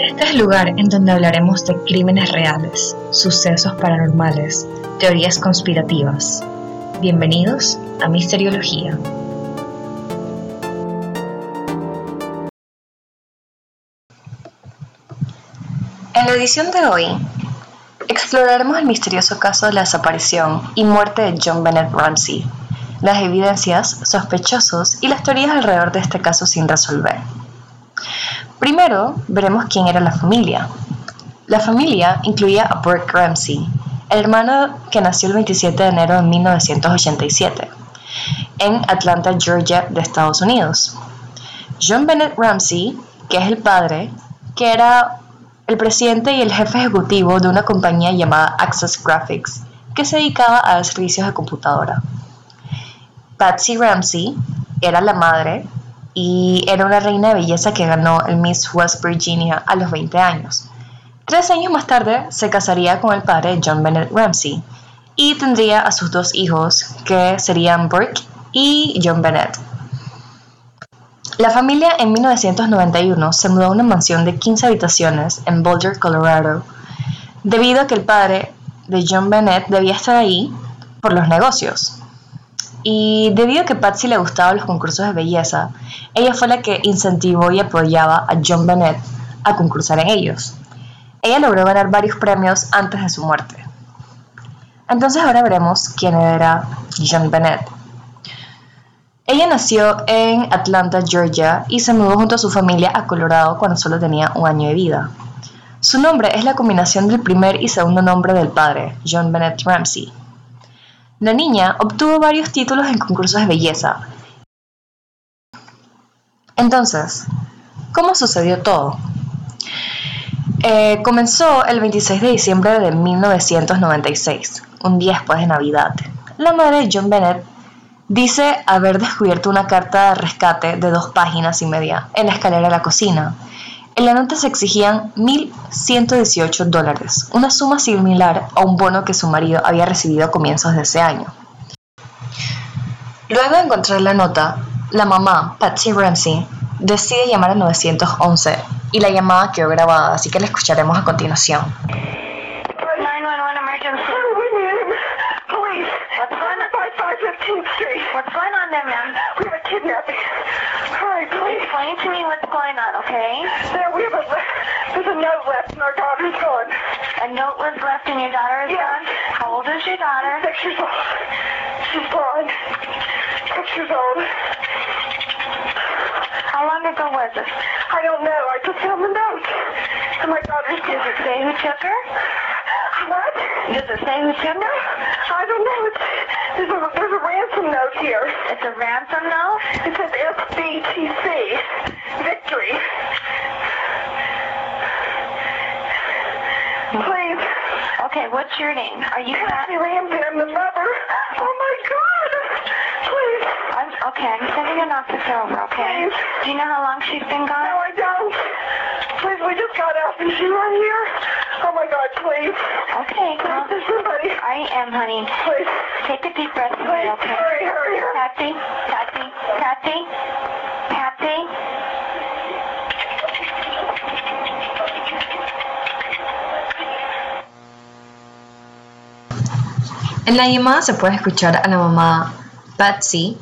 Este es el lugar en donde hablaremos de crímenes reales, sucesos paranormales, teorías conspirativas. Bienvenidos a Misteriología. En la edición de hoy, exploraremos el misterioso caso de la desaparición y muerte de John Bennett Ramsey, las evidencias, sospechosos y las teorías alrededor de este caso sin resolver. Primero, veremos quién era la familia. La familia incluía a Burke Ramsey, el hermano que nació el 27 de enero de 1987, en Atlanta, Georgia, de Estados Unidos. John Bennett Ramsey, que es el padre, que era el presidente y el jefe ejecutivo de una compañía llamada Access Graphics, que se dedicaba a servicios de computadora. Patsy Ramsey era la madre y era una reina de belleza que ganó el Miss West Virginia a los 20 años. Tres años más tarde se casaría con el padre John Bennett Ramsey y tendría a sus dos hijos que serían Burke y John Bennett. La familia en 1991 se mudó a una mansión de 15 habitaciones en Boulder, Colorado, debido a que el padre de John Bennett debía estar ahí por los negocios. Y debido a que Patsy le gustaban los concursos de belleza, ella fue la que incentivó y apoyaba a John Bennett a concursar en ellos. Ella logró ganar varios premios antes de su muerte. Entonces ahora veremos quién era John Bennett. Ella nació en Atlanta, Georgia, y se mudó junto a su familia a Colorado cuando solo tenía un año de vida. Su nombre es la combinación del primer y segundo nombre del padre, John Bennett Ramsey. La niña obtuvo varios títulos en concursos de belleza. Entonces, ¿cómo sucedió todo? Eh, comenzó el 26 de diciembre de 1996, un día después de Navidad. La madre de John Bennett dice haber descubierto una carta de rescate de dos páginas y media en la escalera de la cocina en la nota se exigían 1.118 dólares, una suma similar a un bono que su marido había recibido a comienzos de ese año. Luego de encontrar la nota, la mamá, Patsy Ramsey, decide llamar al 911 y la llamada quedó grabada, así que la escucharemos a continuación. What's going on there, ma'am? We have a kidnapping. Hurry, please. Explain to me what's going on, okay? There, we have a, there's a note left and our daughter's gone. A note was left and your daughter is yes. gone? How old is your daughter? Six years old. She's gone. Six years old. How long ago was it? I don't know. I just found the note. And my daughter's Does it say who took her? What? Does it say who took her? I don't know. It's, there's, a, there's a ransom note here. It's a ransom note? It says SBTC. Victory. Please. Okay, what's your name? Are you Kathy Ramsey? I'm the mother. Oh my God. Please. I'm, okay, I'm sending an officer over, okay? Please. Do you know how long she's been gone? No, I don't. Please, we just got out. and she right here? Oh my God, please. Okay, well, there's somebody. I am, honey. Please. Take a deep breath. Okay? hurry, hurry. Patsy, Patsy, Patsy. En la llamada se puede escuchar a la mamá Patsy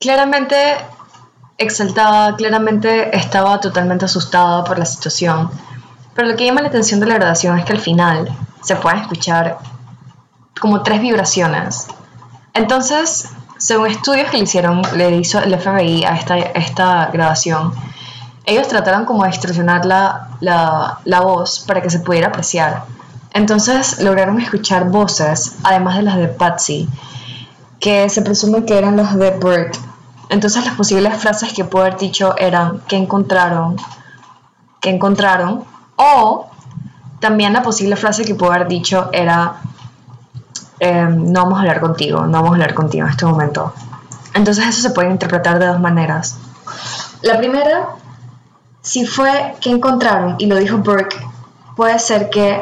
claramente exaltada, claramente estaba totalmente asustada por la situación pero lo que llama la atención de la grabación es que al final se pueden escuchar como tres vibraciones. Entonces, según estudios que le hicieron, le hizo el FBI a esta, esta grabación, ellos trataron como de distorsionar la, la, la voz para que se pudiera apreciar. Entonces lograron escuchar voces, además de las de Patsy, que se presume que eran las de Burke. Entonces las posibles frases que pudo haber dicho eran que encontraron, que encontraron, o también la posible frase que pudo haber dicho era, em, no vamos a hablar contigo, no vamos a hablar contigo en este momento. Entonces eso se puede interpretar de dos maneras. La primera, si fue que encontraron, y lo dijo Burke, puede ser que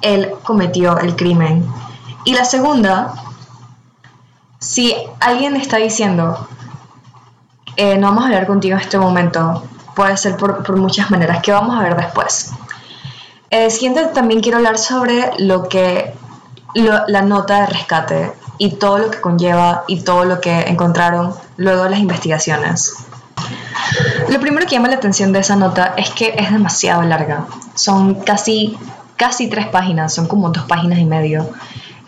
él cometió el crimen. Y la segunda, si alguien está diciendo, eh, no vamos a hablar contigo en este momento, puede ser por, muchas maneras que vamos a ver después. Eh, siguiente también quiero hablar sobre lo que la nota de rescate y todo lo que conlleva y todo lo que encontraron luego de las investigaciones. Lo primero que llama la atención de esa nota es que es demasiado larga. Son casi, casi tres páginas, son como dos páginas y medio,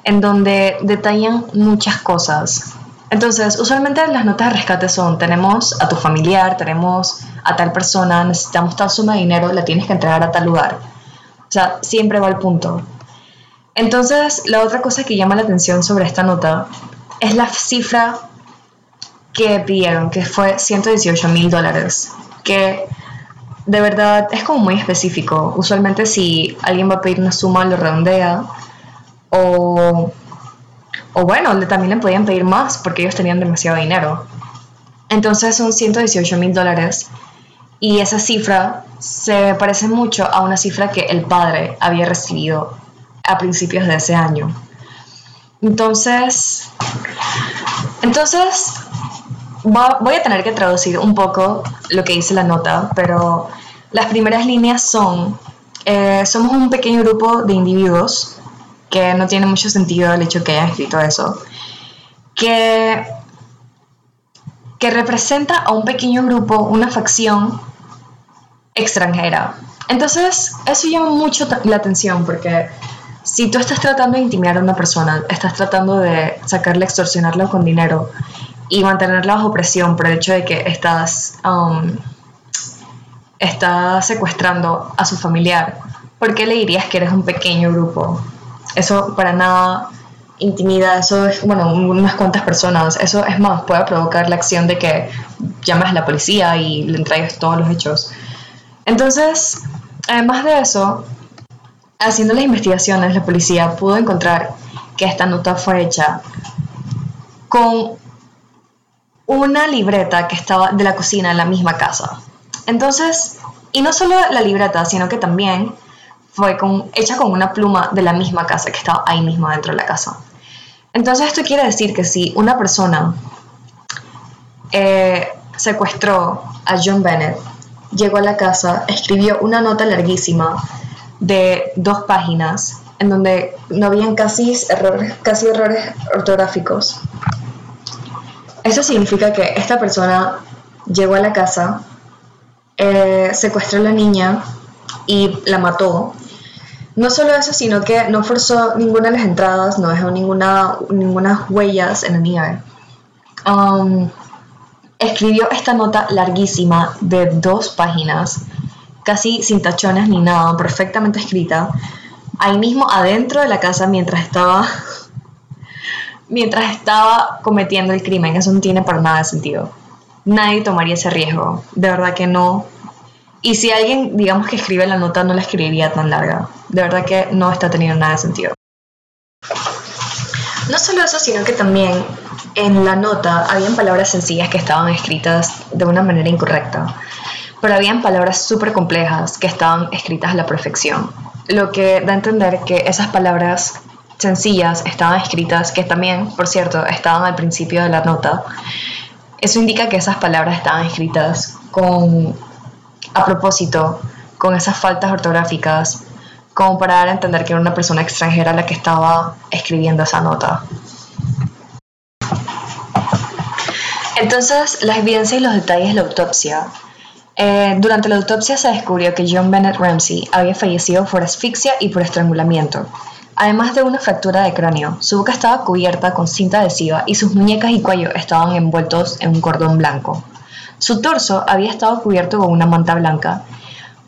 en donde detallan muchas cosas. Entonces, usualmente las notas de rescate son, tenemos a tu familiar, tenemos a tal persona, necesitamos tal suma de dinero, la tienes que entregar a tal lugar. O sea, siempre va al punto. Entonces, la otra cosa que llama la atención sobre esta nota es la cifra que pidieron, que fue 118 mil dólares, que de verdad es como muy específico. Usualmente si alguien va a pedir una suma lo redondea o, o bueno, también le podían pedir más porque ellos tenían demasiado dinero. Entonces son 118 mil dólares y esa cifra se parece mucho a una cifra que el padre había recibido a principios de ese año. Entonces, entonces voy a tener que traducir un poco lo que dice la nota, pero las primeras líneas son, eh, somos un pequeño grupo de individuos, que no tiene mucho sentido el hecho que hayan escrito eso, que, que representa a un pequeño grupo, una facción extranjera. Entonces, eso llama mucho la atención porque si tú estás tratando de intimidar a una persona, estás tratando de sacarle, extorsionarla con dinero y mantenerla bajo presión por el hecho de que estás, um, secuestrando a su familiar, ¿por qué le dirías que eres un pequeño grupo? Eso para nada intimida, eso es, bueno, unas cuantas personas, eso es más, puede provocar la acción de que llamas a la policía y le entregues todos los hechos. Entonces, además de eso, haciendo las investigaciones, la policía pudo encontrar que esta nota fue hecha con una libreta que estaba de la cocina en la misma casa. Entonces, y no solo la libreta, sino que también fue hecha con una pluma de la misma casa que estaba ahí mismo dentro de la casa. Entonces esto quiere decir que si una persona eh, secuestró a John Bennett, llegó a la casa, escribió una nota larguísima de dos páginas en donde no habían casi errores, casi errores ortográficos eso significa que esta persona llegó a la casa, eh, secuestró a la niña y la mató. No solo eso, sino que no forzó ninguna de las entradas, no dejó ninguna, ninguna huellas en la nieve. Um, escribió esta nota larguísima de dos páginas, casi sin tachones ni nada, perfectamente escrita, ahí mismo adentro de la casa mientras estaba mientras estaba cometiendo el crimen. Eso no tiene para nada sentido. Nadie tomaría ese riesgo. De verdad que no. Y si alguien, digamos que escribe la nota, no la escribiría tan larga. De verdad que no está teniendo nada de sentido. No solo eso, sino que también en la nota habían palabras sencillas que estaban escritas de una manera incorrecta. Pero habían palabras súper complejas que estaban escritas a la perfección. Lo que da a entender que esas palabras sencillas estaban escritas, que también, por cierto, estaban al principio de la nota. Eso indica que esas palabras estaban escritas con, a propósito, con esas faltas ortográficas, como para dar a entender que era una persona extranjera la que estaba escribiendo esa nota. Entonces, las evidencias y los detalles de la autopsia. Eh, durante la autopsia se descubrió que John Bennett Ramsey había fallecido por asfixia y por estrangulamiento. Además de una fractura de cráneo, su boca estaba cubierta con cinta adhesiva y sus muñecas y cuello estaban envueltos en un cordón blanco. Su torso había estado cubierto con una manta blanca,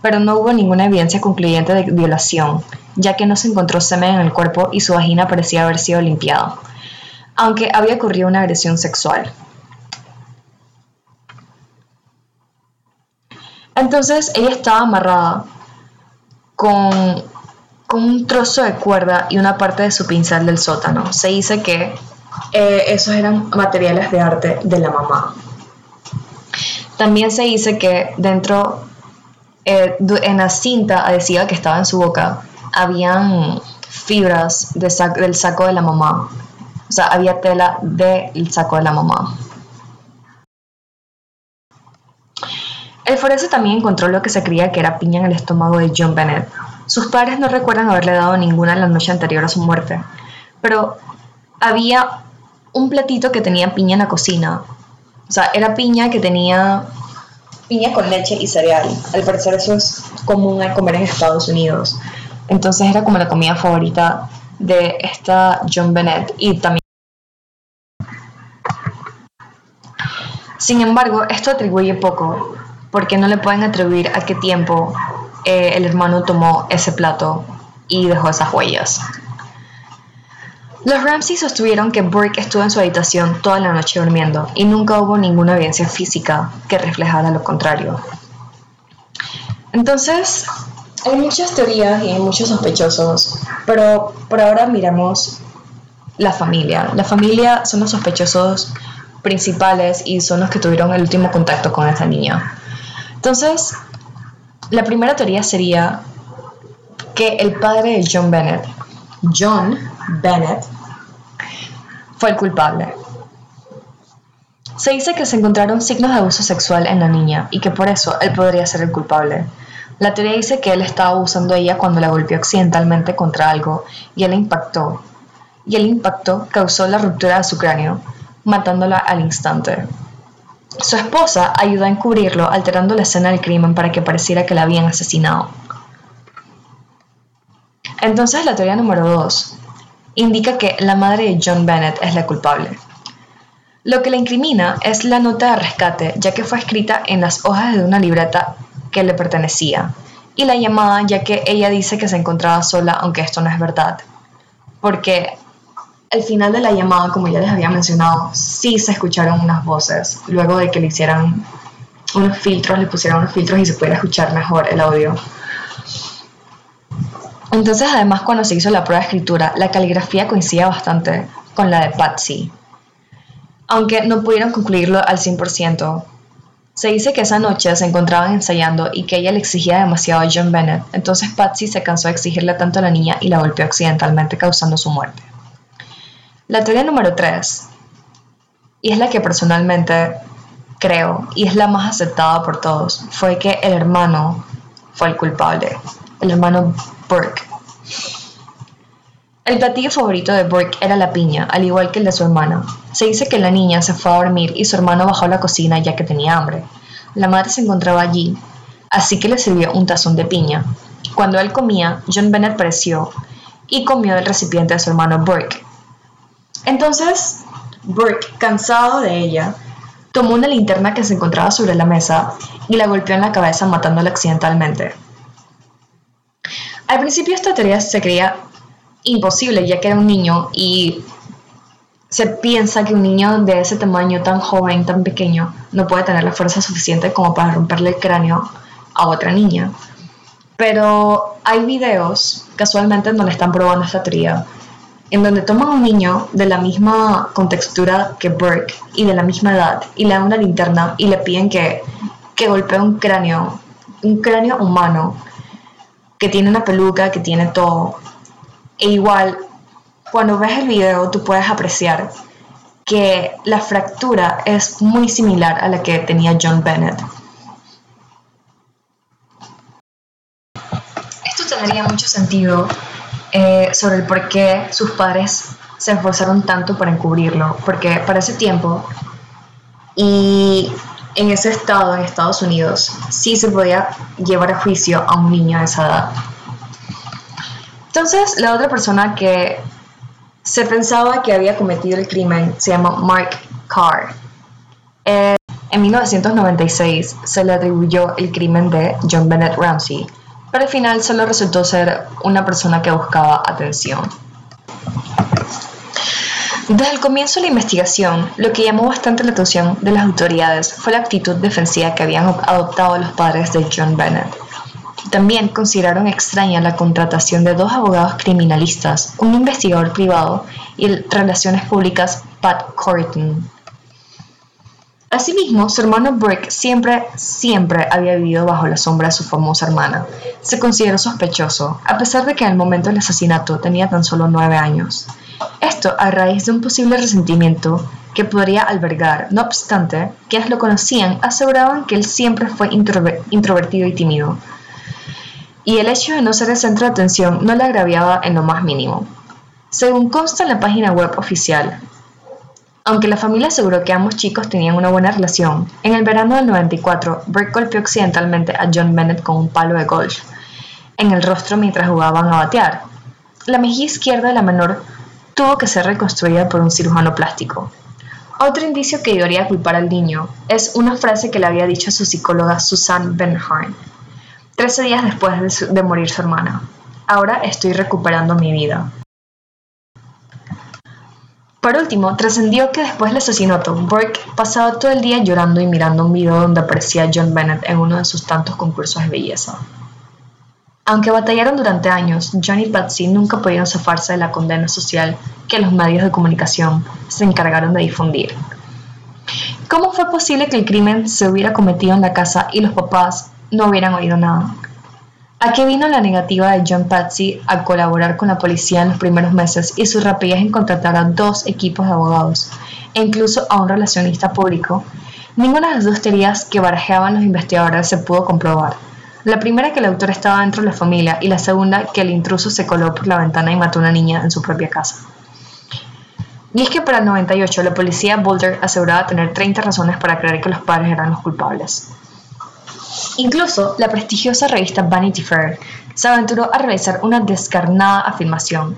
pero no hubo ninguna evidencia concluyente de violación, ya que no se encontró semen en el cuerpo y su vagina parecía haber sido limpiada, aunque había ocurrido una agresión sexual. Entonces ella estaba amarrada con con un trozo de cuerda y una parte de su pincel del sótano. Se dice que eh, esos eran materiales de arte de la mamá. También se dice que dentro, eh, en la cinta adhesiva que estaba en su boca, habían fibras del saco de la mamá. O sea, había tela del saco de la mamá. El forense también encontró lo que se creía que era piña en el estómago de John Bennett. Sus padres no recuerdan haberle dado ninguna la noche anterior a su muerte, pero había un platito que tenía piña en la cocina. O sea, era piña que tenía piña con leche y cereal. Al parecer eso es común a comer en Estados Unidos. Entonces era como la comida favorita de esta John Bennett y también Sin embargo, esto atribuye poco, porque no le pueden atribuir a qué tiempo eh, el hermano tomó ese plato y dejó esas huellas. Los Ramsey sostuvieron que Burke estuvo en su habitación toda la noche durmiendo y nunca hubo ninguna evidencia física que reflejara lo contrario. Entonces, hay muchas teorías y hay muchos sospechosos, pero por ahora miremos la familia. La familia son los sospechosos principales y son los que tuvieron el último contacto con esta niña. Entonces, la primera teoría sería que el padre de John Bennett, John Bennett, fue el culpable. Se dice que se encontraron signos de abuso sexual en la niña y que por eso él podría ser el culpable. La teoría dice que él estaba abusando de ella cuando la golpeó accidentalmente contra algo y él impactó. Y el impacto causó la ruptura de su cráneo, matándola al instante. Su esposa ayudó a encubrirlo alterando la escena del crimen para que pareciera que la habían asesinado. Entonces la teoría número 2 indica que la madre de John Bennett es la culpable. Lo que la incrimina es la nota de rescate, ya que fue escrita en las hojas de una libreta que le pertenecía, y la llamada, ya que ella dice que se encontraba sola, aunque esto no es verdad. Porque al final de la llamada, como ya les había mencionado, sí se escucharon unas voces, luego de que le hicieran unos filtros, le pusieron unos filtros y se pudiera escuchar mejor el audio. Entonces, además, cuando se hizo la prueba de escritura, la caligrafía coincidía bastante con la de Patsy. Aunque no pudieron concluirlo al 100%, se dice que esa noche se encontraban ensayando y que ella le exigía demasiado a John Bennett, entonces Patsy se cansó de exigirle tanto a la niña y la golpeó accidentalmente causando su muerte. La teoría número 3, y es la que personalmente creo, y es la más aceptada por todos, fue que el hermano fue el culpable, el hermano Burke. El platillo favorito de Burke era la piña, al igual que el de su hermana. Se dice que la niña se fue a dormir y su hermano bajó a la cocina ya que tenía hambre. La madre se encontraba allí, así que le sirvió un tazón de piña. Cuando él comía, John Bennett apareció y comió del recipiente de su hermano Burke. Entonces, Burke, cansado de ella, tomó una linterna que se encontraba sobre la mesa y la golpeó en la cabeza matándola accidentalmente. Al principio esta teoría se creía imposible ya que era un niño y se piensa que un niño de ese tamaño tan joven, tan pequeño, no puede tener la fuerza suficiente como para romperle el cráneo a otra niña. Pero hay videos, casualmente, donde están probando esta teoría en donde toman a un niño de la misma contextura que Burke y de la misma edad y le dan una linterna y le piden que, que golpee un cráneo, un cráneo humano que tiene una peluca, que tiene todo. E igual, cuando ves el video tú puedes apreciar que la fractura es muy similar a la que tenía John Bennett. Esto tendría mucho sentido eh, sobre el por qué sus padres se esforzaron tanto para encubrirlo, porque para ese tiempo y en ese estado, en Estados Unidos, sí se podía llevar a juicio a un niño de esa edad. Entonces, la otra persona que se pensaba que había cometido el crimen se llama Mark Carr. Eh, en 1996 se le atribuyó el crimen de John Bennett Ramsey, pero al final solo resultó ser una persona que buscaba atención. Desde el comienzo de la investigación, lo que llamó bastante la atención de las autoridades fue la actitud defensiva que habían adoptado los padres de John Bennett. También consideraron extraña la contratación de dos abogados criminalistas, un investigador privado y el relaciones públicas Pat Corrigan. Asimismo, su hermano Brick siempre, siempre había vivido bajo la sombra de su famosa hermana. Se consideró sospechoso, a pesar de que en el momento del asesinato tenía tan solo nueve años. Esto a raíz de un posible resentimiento que podría albergar. No obstante, quienes lo conocían aseguraban que él siempre fue introvertido y tímido, y el hecho de no ser el centro de atención no le agraviaba en lo más mínimo. Según consta en la página web oficial, aunque la familia aseguró que ambos chicos tenían una buena relación, en el verano del 94, Burke golpeó accidentalmente a John Bennett con un palo de golf en el rostro mientras jugaban a batear. La mejilla izquierda de la menor tuvo que ser reconstruida por un cirujano plástico. Otro indicio que ayudaría a culpar al niño es una frase que le había dicho a su psicóloga Susan Benharn, 13 días después de, morir su hermana. Ahora estoy recuperando mi vida. Por último, trascendió que después del asesinato, Burke pasaba todo el día llorando y mirando un video donde aparecía John Bennett en uno de sus tantos concursos de belleza. Aunque batallaron durante años, John y Patsy nunca pudieron zafarse de la condena social que los medios de comunicación se encargaron de difundir. ¿Cómo fue posible que el crimen se hubiera cometido en la casa y los papás no hubieran oído nada? ¿A qué vino la negativa de John Patsy a colaborar con la policía en los primeros meses y su rapidez en contratar a dos equipos de abogados e incluso a un relacionista público? Ninguna de las dos teorías que barajeaban los investigadores se pudo comprobar. La primera que el autor estaba dentro de la familia y la segunda que el intruso se coló por la ventana y mató a una niña en su propia casa. Y es que para el 98 la policía Boulder aseguraba tener 30 razones para creer que los padres eran los culpables. Incluso la prestigiosa revista Vanity Fair se aventuró a realizar una descarnada afirmación,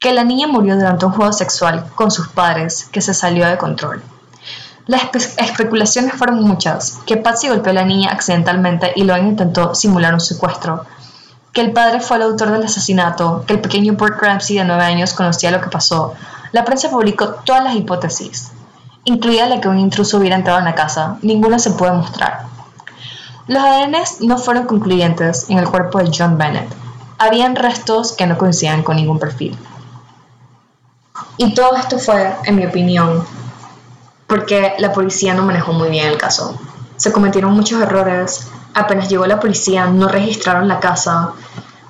que la niña murió durante un juego sexual con sus padres que se salió de control. Las especulaciones fueron muchas, que Patsy golpeó a la niña accidentalmente y luego intentó simular un secuestro, que el padre fue el autor del asesinato, que el pequeño Burt Ramsey de 9 años conocía lo que pasó. La prensa publicó todas las hipótesis, incluida la que un intruso hubiera entrado en la casa. Ninguna se puede mostrar. Los ADN no fueron concluyentes en el cuerpo de John Bennett. Habían restos que no coincidían con ningún perfil. Y todo esto fue, en mi opinión, porque la policía no manejó muy bien el caso. Se cometieron muchos errores. Apenas llegó la policía, no registraron la casa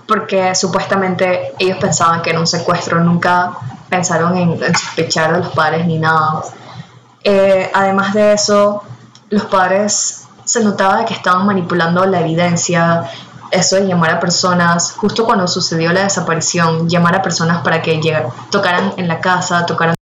porque supuestamente ellos pensaban que era un secuestro. Nunca pensaron en, sospechar de los padres ni nada. Eh, además de eso, los padres se notaba que estaban manipulando la evidencia, eso de llamar a personas, justo cuando sucedió la desaparición, llamar a personas para que tocaran en la casa, tocaran